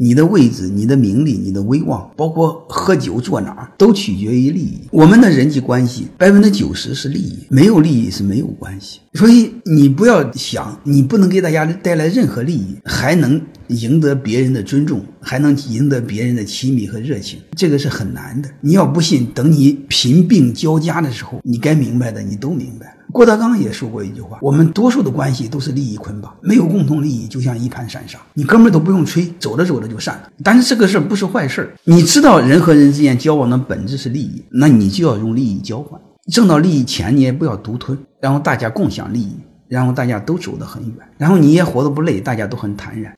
你的位置、你的名利、你的威望，包括喝酒坐哪儿，都取决于利益。我们的人际关系百分之九十是利益，没有利益是没有关系。所以你不要想，你不能给大家带来任何利益，还能赢得别人的尊重，还能赢得别人的亲密和热情，这个是很难的。你要不信，等你贫病交加的时候，你该明白的你都明白了。郭德纲也说过一句话：我们多数的关系都是利益捆绑，没有共同利益，就像一盘散沙，你哥们儿都不用吹，走着走着就散了。但是这个事儿不是坏事儿，你知道人和人之间交往的本质是利益，那你就要用利益交换。挣到利益钱，你也不要独吞，然后大家共享利益，然后大家都走得很远，然后你也活得不累，大家都很坦然。